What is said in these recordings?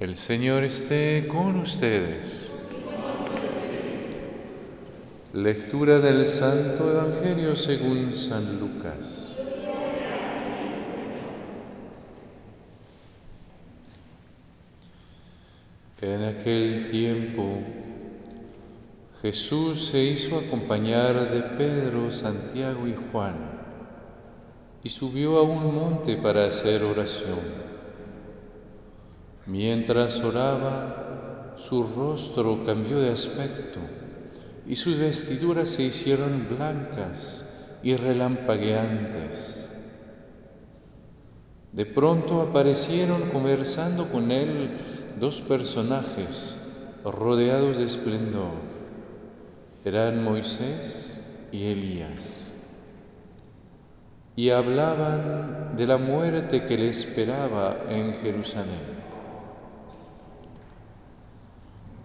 El Señor esté con ustedes. Lectura del Santo Evangelio según San Lucas. En aquel tiempo Jesús se hizo acompañar de Pedro, Santiago y Juan y subió a un monte para hacer oración. Mientras oraba, su rostro cambió de aspecto y sus vestiduras se hicieron blancas y relampagueantes. De pronto aparecieron conversando con él dos personajes rodeados de esplendor. Eran Moisés y Elías. Y hablaban de la muerte que le esperaba en Jerusalén.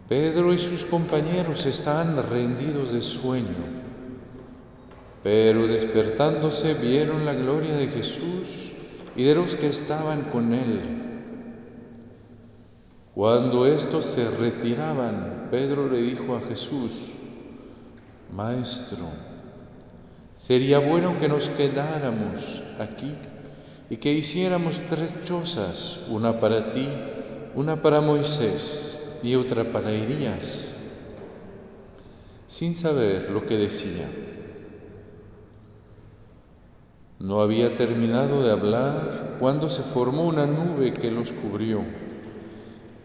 Pedro y sus compañeros estaban rendidos de sueño, pero despertándose vieron la gloria de Jesús y de los que estaban con él. Cuando estos se retiraban, Pedro le dijo a Jesús, Maestro, sería bueno que nos quedáramos aquí y que hiciéramos tres chozas, una para ti, una para Moisés y otra para Elías, sin saber lo que decía. No había terminado de hablar cuando se formó una nube que los cubrió,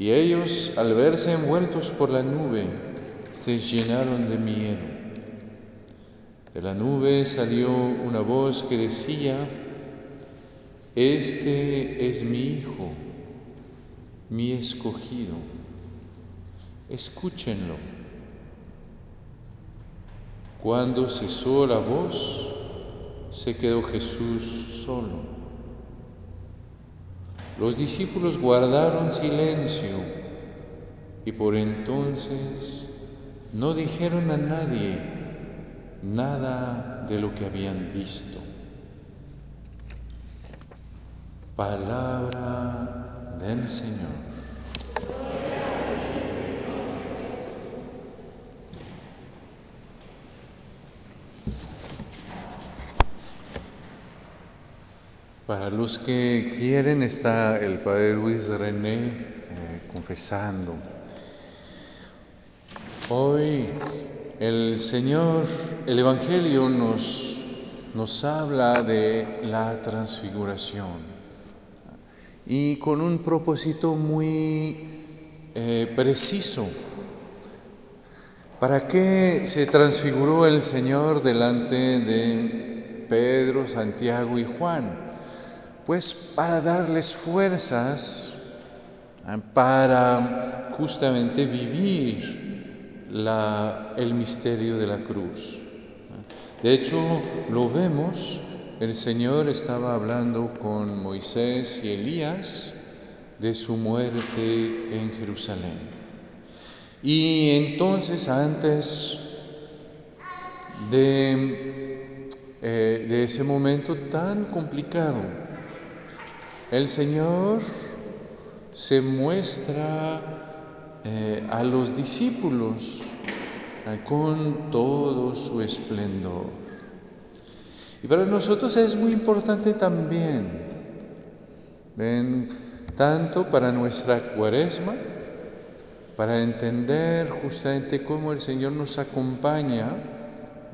y ellos, al verse envueltos por la nube, se llenaron de miedo. De la nube salió una voz que decía, Este es mi Hijo, mi escogido Escúchenlo. Cuando cesó la voz, se quedó Jesús solo. Los discípulos guardaron silencio y por entonces no dijeron a nadie nada de lo que habían visto. Palabra del Señor. Para los que quieren está el Padre Luis René eh, confesando. Hoy el Señor, el Evangelio nos, nos habla de la transfiguración y con un propósito muy eh, preciso. ¿Para qué se transfiguró el Señor delante de Pedro, Santiago y Juan? Pues para darles fuerzas ah, para justamente vivir el misterio de la cruz. De hecho, lo vemos, el Señor estaba hablando con Moisés y Elías de su muerte en Jerusalén. Y entonces, antes de, eh, de ese momento tan complicado, el Señor se muestra eh, a los discípulos eh, con todo su esplendor. Y para nosotros es muy importante también, tanto para nuestra cuaresma, para entender justamente cómo el Señor nos acompaña,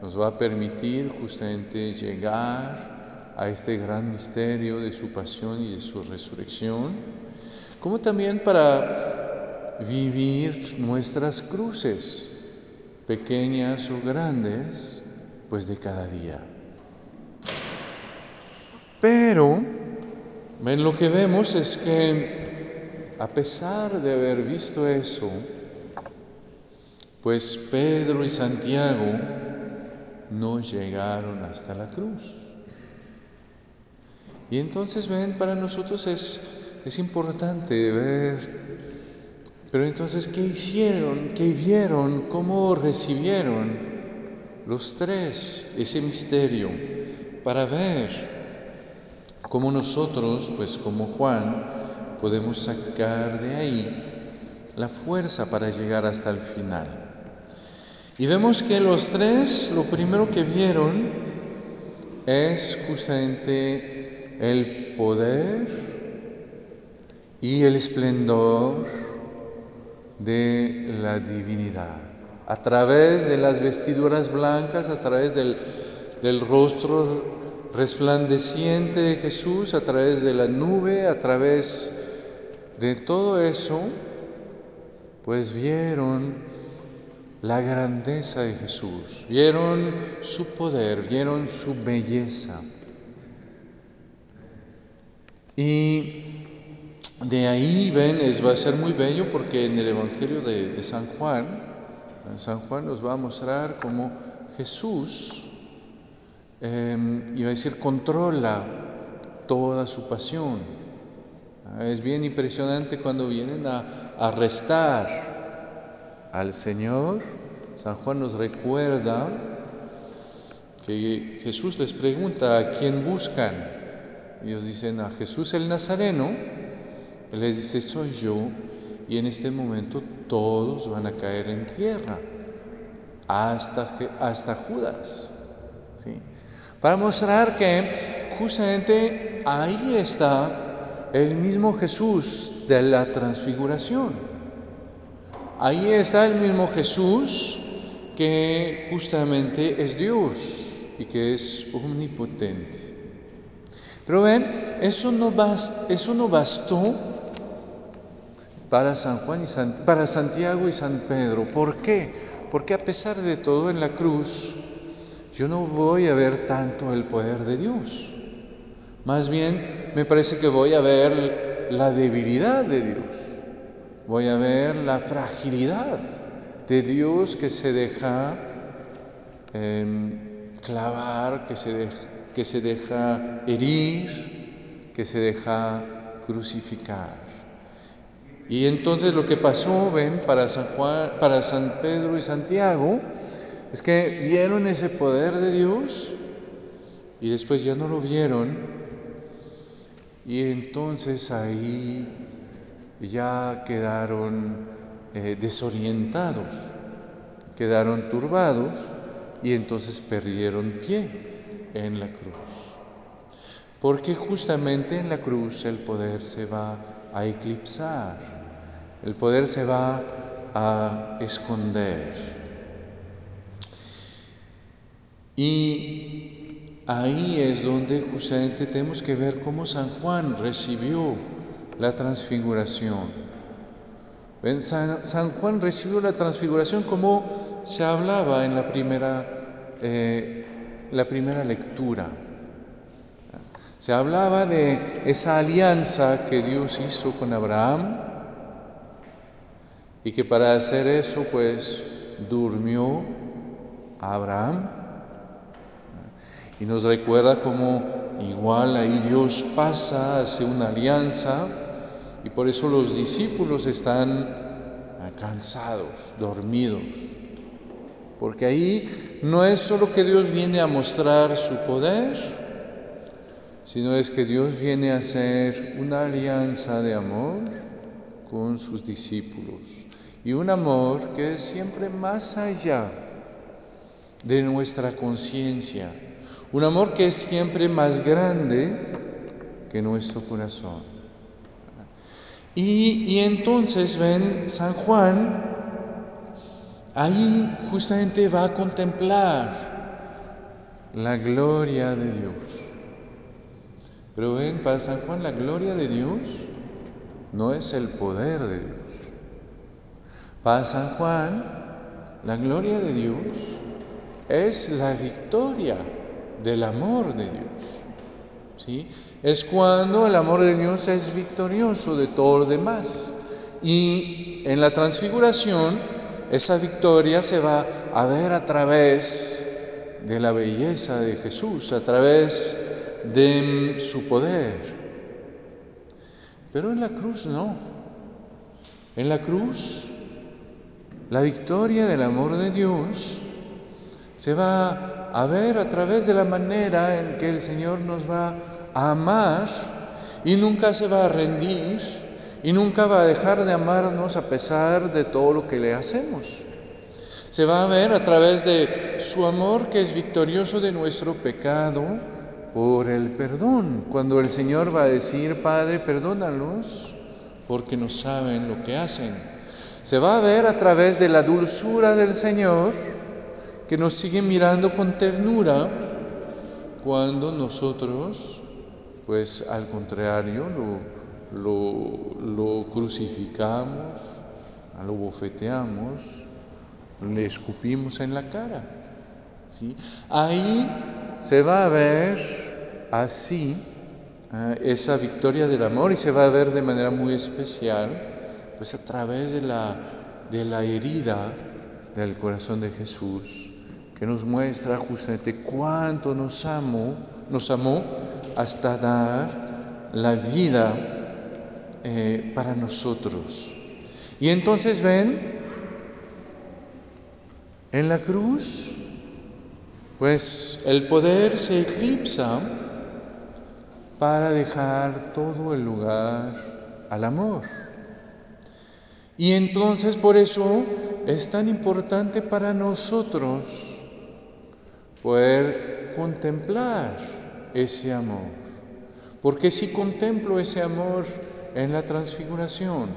nos va a permitir justamente llegar a este gran misterio de su pasión y de su resurrección, como también para vivir nuestras cruces, pequeñas o grandes, pues de cada día. Pero, lo que vemos es que a pesar de haber visto eso, pues Pedro y Santiago no llegaron hasta la cruz. Y entonces ven, para nosotros es, es importante ver, pero entonces, ¿qué hicieron? ¿Qué vieron? ¿Cómo recibieron los tres ese misterio? Para ver cómo nosotros, pues como Juan, podemos sacar de ahí la fuerza para llegar hasta el final. Y vemos que los tres lo primero que vieron es justamente el poder y el esplendor de la divinidad. A través de las vestiduras blancas, a través del, rostro resplandeciente de Jesús, a través de la nube, a través de todo eso, pues vieron la grandeza de Jesús, vieron su poder, vieron su belleza. Y de ahí ven, es, va a ser muy bello porque en el Evangelio de, San Juan, San Juan nos va a mostrar cómo Jesús, eh, iba a decir, controla toda su pasión. Es bien impresionante cuando vienen a arrestar al Señor. San Juan nos recuerda que Jesús les pregunta a quién buscan. Ellos dicen a Jesús el Nazareno. Él les dice, soy yo. Y en este momento todos van a caer en tierra, hasta, hasta Judas. ¿sí? Para mostrar que justamente ahí está el mismo Jesús de la transfiguración. Ahí está el mismo Jesús que justamente es Dios y que es omnipotente. Pero ven, eso no, eso no bastó para San Juan y para Santiago y San Pedro. ¿Por qué? Porque a pesar de todo en la cruz yo no voy a ver tanto el poder de Dios. Más bien me parece que voy a ver la debilidad de Dios, voy a ver la fragilidad de Dios que se deja em, clavar, que se, que se deja herir, que se deja crucificar. Y entonces lo que pasó, ven, para San Juan, para San Pedro y Santiago, es que vieron ese poder de Dios y después ya no lo vieron y entonces ahí ya quedaron eh, desorientados, quedaron turbados y entonces perdieron pie en la cruz. Porque justamente en la cruz el poder se va a eclipsar, el poder se va a esconder. Y Ahí es donde justamente tenemos que ver cómo San Juan recibió la transfiguración. San, Juan recibió la transfiguración como se hablaba en la primera, eh, la primera lectura. Se hablaba de esa alianza que Dios hizo con Abraham y que para hacer eso pues durmió Abraham y nos recuerda cómo igual ahí Dios pasa, hace una alianza y por eso los discípulos están cansados, dormidos. Porque ahí no es solo que Dios viene a mostrar su poder, sino es que Dios viene a hacer una alianza de amor con sus discípulos. Y un amor que es siempre más allá de nuestra conciencia, un amor que es siempre más grande que nuestro corazón. Y, entonces ven, San Juan ahí justamente va a contemplar la gloria de Dios. Pero ven, para San Juan la gloria de Dios no es el poder de Dios. Para San Juan la gloria de Dios es la victoria del amor de Dios. ¿sí? Es cuando el amor de Dios es victorioso de todo lo demás. Y en la transfiguración, esa victoria se va a ver a través de la belleza de Jesús, a través de su poder. Pero en la cruz no. En la cruz, la victoria del amor de Dios se va a ver a través de la manera en que el Señor nos va a amar y nunca se va a rendir y nunca va a dejar de amarnos a pesar de todo lo que le hacemos. Se va a ver a través de su amor que es victorioso de nuestro pecado por el perdón. Cuando el Señor va a decir, Padre, perdónalos porque no saben lo que hacen. Se va a ver a través de la dulzura del Señor que nos sigue mirando con ternura cuando nosotros, pues al contrario, lo, lo, crucificamos, lo bofeteamos, le escupimos en la cara. ¿sí? Ahí se va a ver así eh, esa victoria del amor y se va a ver de manera muy especial, pues a través de la, de la herida del corazón de Jesús que nos muestra justamente cuánto nos amó, nos amó hasta dar la vida eh, para nosotros. Y entonces ven, en la cruz, pues el poder se eclipsa para dejar todo el lugar al amor. Y entonces por eso es tan importante para nosotros poder contemplar ese amor. Porque si contemplo ese amor en la transfiguración,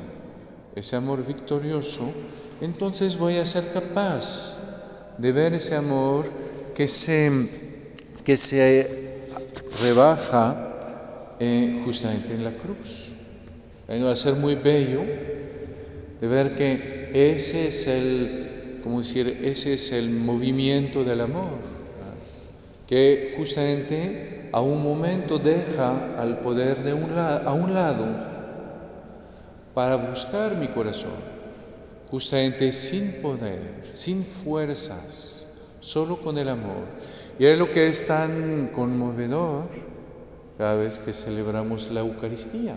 ese amor victorioso, entonces voy a ser capaz de ver ese amor que se, que se rebaja eh, justamente en la cruz. va a ser muy bello de ver que ese es el, como decir, ese es el movimiento del amor que justamente a un momento deja al poder de un a un lado para buscar mi corazón, justamente sin poder, sin fuerzas, solo con el amor. Y es lo que es tan conmovedor cada vez que celebramos la Eucaristía,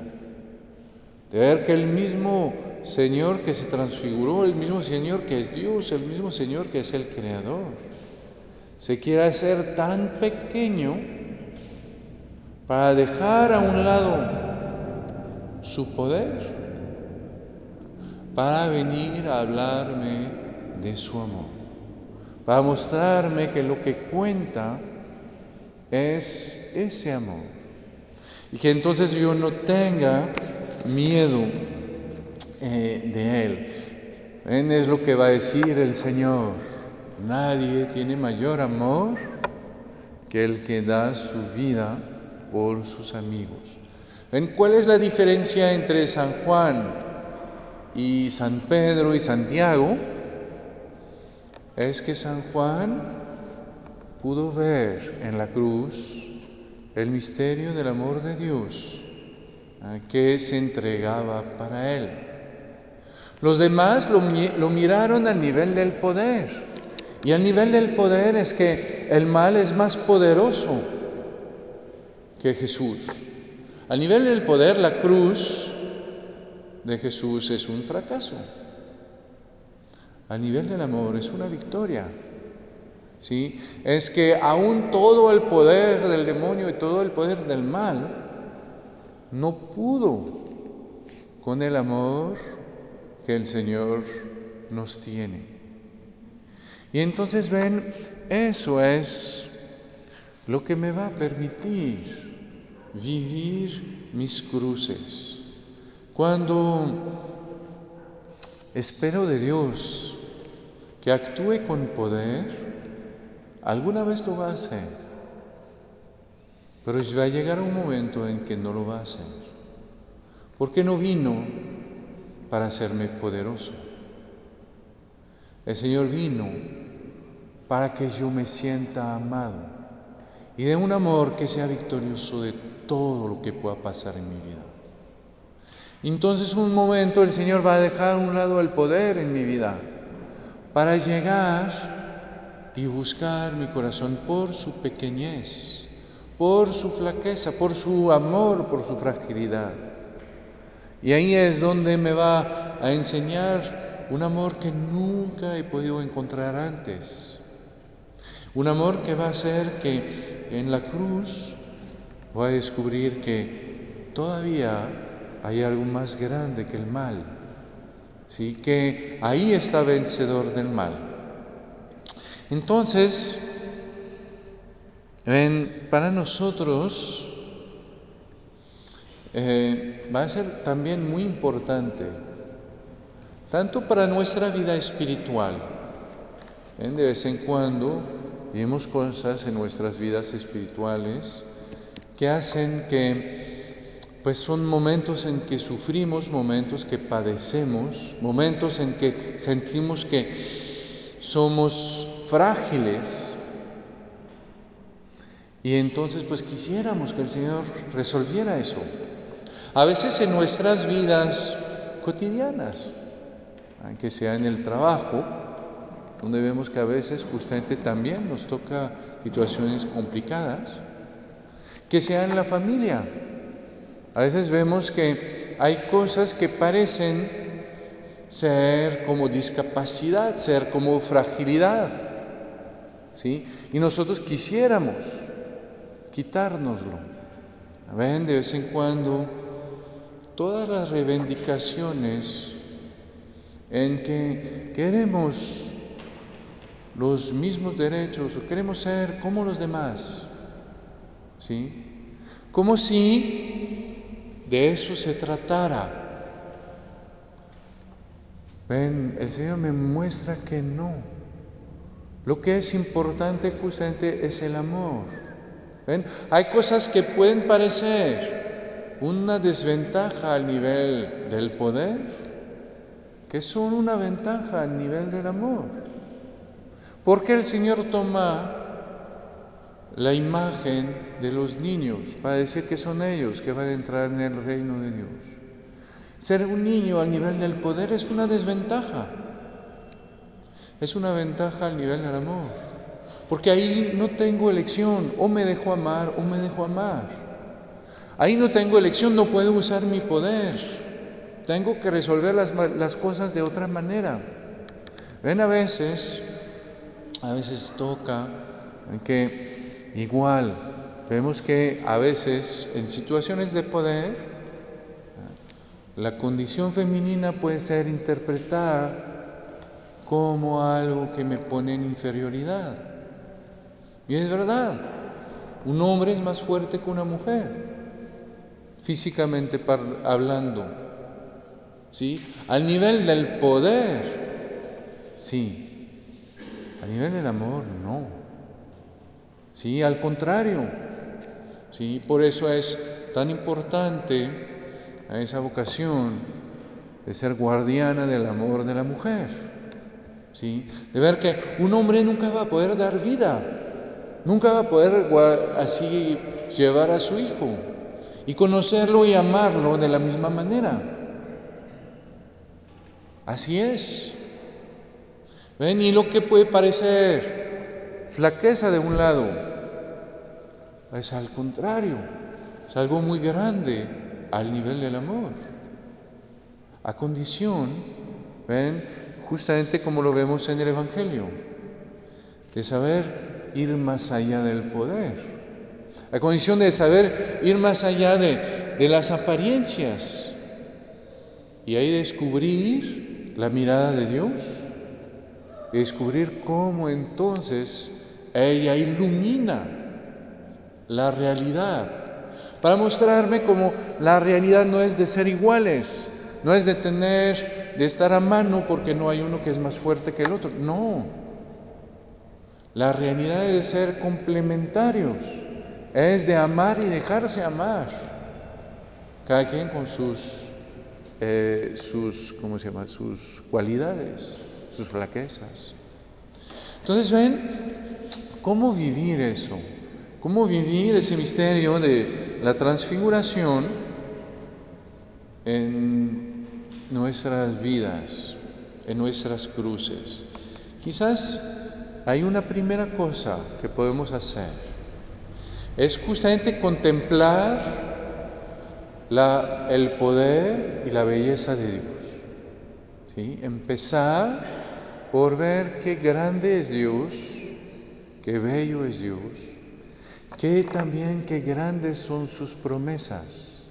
de ver que el mismo Señor que se transfiguró, el mismo Señor que es Dios, el mismo Señor que es el Creador, se quiere hacer tan pequeño para dejar a un lado su poder, para venir a hablarme de su amor, para mostrarme que lo que cuenta es ese amor y que entonces yo no tenga miedo eh, de él. Es lo que va a decir el Señor. Nadie tiene mayor amor que el que da su vida por sus amigos. ¿En cuál es la diferencia entre San Juan y San Pedro y Santiago? Es que San Juan pudo ver en la cruz el misterio del amor de Dios que se entregaba para él. Los demás lo, miraron al nivel del poder y el nivel del poder es que el mal es más poderoso que Jesús. A nivel del poder, la cruz de Jesús es un fracaso. A nivel del amor es una victoria. ¿Sí? Es que aún todo el poder del demonio y todo el poder del mal no pudo con el amor que el Señor nos tiene. Y entonces ven, eso es lo que me va a permitir vivir mis cruces. Cuando espero de Dios que actúe con poder, alguna vez lo va a hacer, pero va a llegar un momento en que no lo va a hacer, porque no vino para hacerme poderoso. El Señor vino para que yo me sienta amado y de un amor que sea victorioso de todo lo que pueda pasar en mi vida. Entonces un momento el Señor va a dejar a un lado el poder en mi vida para llegar y buscar mi corazón por su pequeñez, por su flaqueza, por su amor, por su fragilidad. Y ahí es donde me va a enseñar un amor que nunca he podido encontrar antes. Un amor que va a hacer que en la cruz voy a descubrir que todavía hay algo más grande que el mal. ¿Sí? Que ahí está vencedor del mal. Entonces, para nosotros eh, va a ser también muy importante, tanto para nuestra vida espiritual. De vez en cuando vemos cosas en nuestras vidas espirituales que hacen que, pues son momentos en que sufrimos, momentos que padecemos, momentos en que sentimos que somos frágiles. Y entonces pues quisiéramos que el Señor resolviera eso. A veces en nuestras vidas cotidianas, aunque sea en el trabajo, donde vemos que a veces justamente también nos toca situaciones complicadas, que sea en la familia. A veces vemos que hay cosas que parecen ser como discapacidad, ser como fragilidad, ¿sí? Y nosotros quisiéramos quitárnoslo. Ven de vez en cuando todas las reivindicaciones en que queremos los mismos derechos o queremos ser como los demás. ¿Sí? Como si de eso se tratara. Ven, el Señor me muestra que no. Lo que es importante justamente es el amor. ¿Ven? Hay cosas que pueden parecer una desventaja al nivel del poder, que son una ventaja al nivel del amor. Porque el Señor toma la imagen de los niños para decir que son ellos que van a entrar en el reino de Dios. Ser un niño al nivel del poder es una desventaja. Es una ventaja al nivel del amor. Porque ahí no tengo elección. O me dejo amar o me dejo amar. Ahí no tengo elección, no puedo usar mi poder. Tengo que resolver las, las cosas de otra manera. Ven a veces, a veces toca que Igual, vemos que a veces en situaciones de poder, la condición femenina puede ser interpretada como algo que me pone en inferioridad. Y es verdad, un hombre es más fuerte que una mujer, físicamente hablando. ¿Sí? Al nivel del poder, sí. A nivel del amor, no. Sí, al contrario. Sí, por eso es tan importante a esa vocación de ser guardiana del amor de la mujer. ¿Sí? De ver que un hombre nunca va a poder dar vida, nunca va a poder así llevar a su hijo y conocerlo y amarlo de la misma manera. Así es. ¿Ven? Y lo que puede parecer flaqueza de un lado, es al contrario, es algo muy grande al nivel del amor. A condición, ven, justamente como lo vemos en el Evangelio, de saber ir más allá del poder. A condición de saber ir más allá de, de las apariencias. Y ahí descubrir la mirada de Dios. Y descubrir cómo entonces ella ilumina la realidad, para mostrarme como la realidad no es de ser iguales, no es de tener, de estar a mano porque no hay uno que es más fuerte que el otro, no. La realidad es de ser complementarios, es de amar y dejarse amar, cada quien con sus, eh, sus, ¿cómo se llama? Sus cualidades, sus flaquezas. Entonces, ven, ¿cómo vivir eso? Cómo vivir ese misterio de la transfiguración en nuestras vidas, en nuestras cruces. Quizás hay una primera cosa que podemos hacer. Es justamente contemplar el poder y la belleza de Dios. Empezar por ver qué grande es Dios, qué bello es Dios que también qué grandes son sus promesas.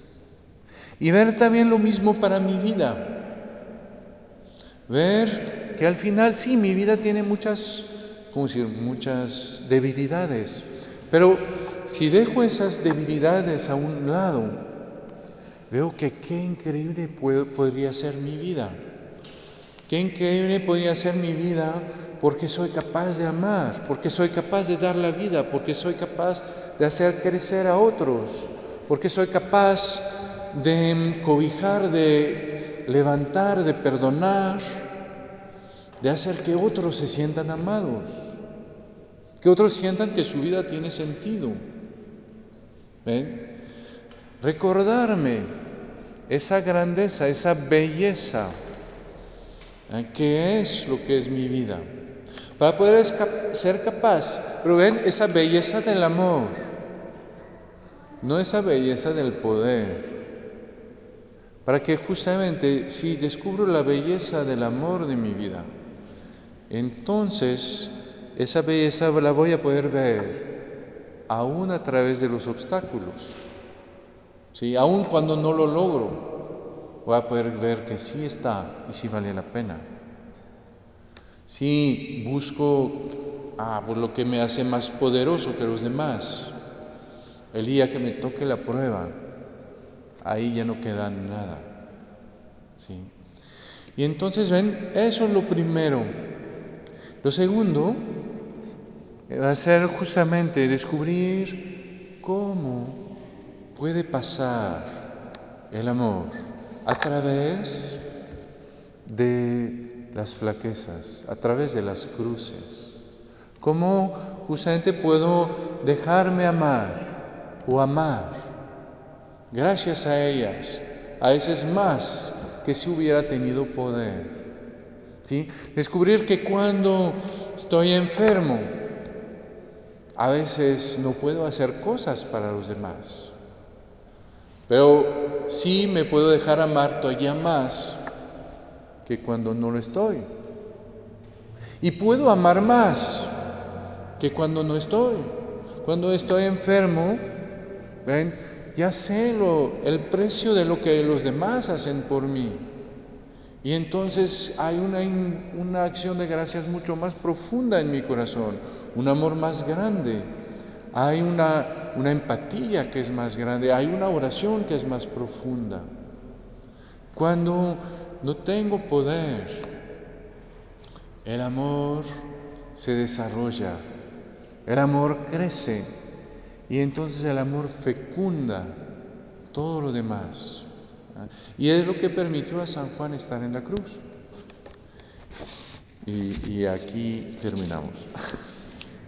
Y ver también lo mismo para mi vida. Ver que al final sí, mi vida tiene muchas, ¿cómo decir? Muchas debilidades. Pero si dejo esas debilidades a un lado, veo que qué increíble podría ser mi vida. Qué increíble podría ser mi vida porque soy capaz de amar, porque soy capaz de dar la vida, porque soy capaz de hacer crecer a otros, porque soy capaz de cobijar, de levantar, de perdonar, de hacer que otros se sientan amados, que otros sientan que su vida tiene sentido. ¿Ven? Recordarme esa grandeza, esa belleza, que es lo que es mi vida para poder ser capaz, pero ven esa belleza del amor, no esa belleza del poder, para que justamente si descubro la belleza del amor de mi vida, entonces esa belleza la voy a poder ver aún a través de los obstáculos, ¿sí? aún cuando no lo logro, voy a poder ver que sí está y sí vale la pena. Si busco ah, por lo que me hace más poderoso que los demás, el día que me toque la prueba, ahí ya no queda nada. ¿sí? Y entonces ven, eso es lo primero. Lo segundo va a ser justamente descubrir cómo puede pasar el amor a través de las flaquezas, a través de las cruces. ¿Cómo justamente puedo dejarme amar o amar gracias a ellas? A veces más que si hubiera tenido poder. ¿Sí? Descubrir que cuando estoy enfermo, a veces no puedo hacer cosas para los demás. Pero sí me puedo dejar amar todavía más que cuando no lo estoy. Y puedo amar más que cuando no estoy. Cuando estoy enfermo, ¿ven? ya sé lo, el precio de lo que los demás hacen por mí. Y entonces hay una, una acción de gracias mucho más profunda en mi corazón, un amor más grande. Hay una, empatía que es más grande, hay una oración que es más profunda. Cuando no tengo poder. El amor se desarrolla, el amor crece y entonces el amor fecunda todo lo demás. Y es lo que permitió a San Juan estar en la cruz. Y aquí terminamos.